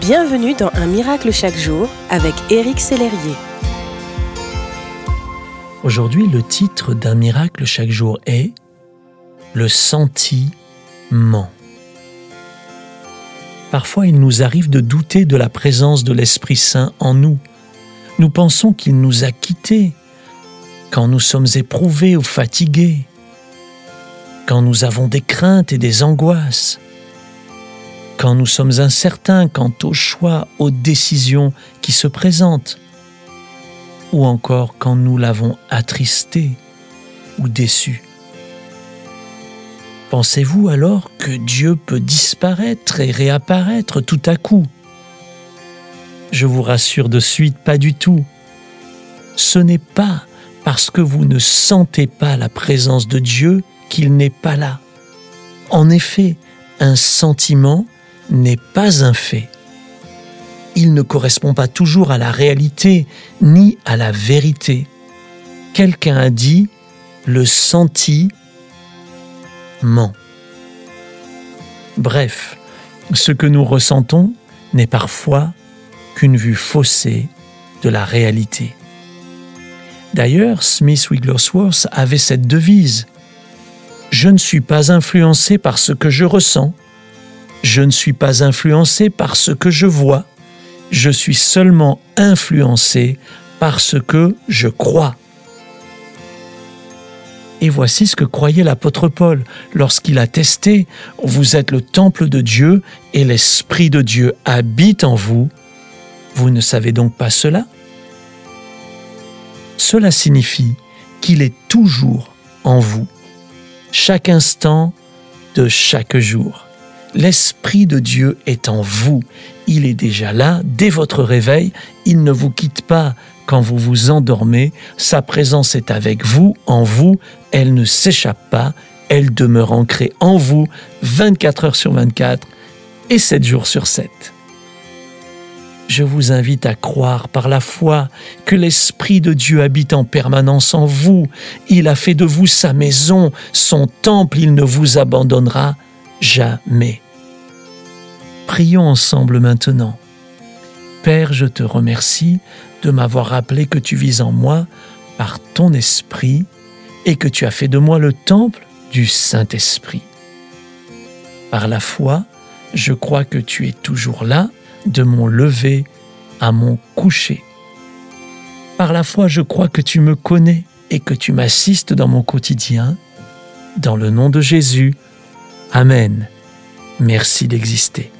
Bienvenue dans Un miracle chaque jour avec Éric Sellerier. Aujourd'hui, le titre d'un miracle chaque jour est Le sentiment. Parfois, il nous arrive de douter de la présence de l'Esprit Saint en nous. Nous pensons qu'il nous a quittés quand nous sommes éprouvés ou fatigués, quand nous avons des craintes et des angoisses quand nous sommes incertains quant aux choix, aux décisions qui se présentent, ou encore quand nous l'avons attristé ou déçu. Pensez-vous alors que Dieu peut disparaître et réapparaître tout à coup? Je vous rassure de suite, pas du tout. Ce n'est pas parce que vous ne sentez pas la présence de Dieu qu'il n'est pas là. En effet, un sentiment n'est pas un fait. Il ne correspond pas toujours à la réalité ni à la vérité. Quelqu'un a dit le sentiment. Bref, ce que nous ressentons n'est parfois qu'une vue faussée de la réalité. D'ailleurs, Smith Wigglesworth avait cette devise Je ne suis pas influencé par ce que je ressens, je ne suis pas influencé par ce que je vois, je suis seulement influencé par ce que je crois. Et voici ce que croyait l'apôtre Paul lorsqu'il a testé, vous êtes le temple de Dieu et l'Esprit de Dieu habite en vous. Vous ne savez donc pas cela? Cela signifie qu'il est toujours en vous, chaque instant de chaque jour l'Esprit de Dieu est en vous. Il est déjà là dès votre réveil. Il ne vous quitte pas quand vous vous endormez. Sa présence est avec vous, en vous. Elle ne s'échappe pas. Elle demeure ancrée en vous 24 heures sur 24 et 7 jours sur 7. Je vous invite à croire par la foi que l'Esprit de Dieu habite en permanence en vous. Il a fait de vous sa maison, son temple, il ne vous abandonnera jamais. Prions ensemble maintenant. Père, je te remercie de m'avoir rappelé que tu vis en moi par ton esprit et que tu as fait de moi le temple du Saint-Esprit. Par la foi, je crois que tu es toujours là, de mon lever à mon coucher. Par la foi, je crois que tu me connais et que tu m'assistes dans mon quotidien. Dans le nom de Jésus. Amen. Merci d'exister.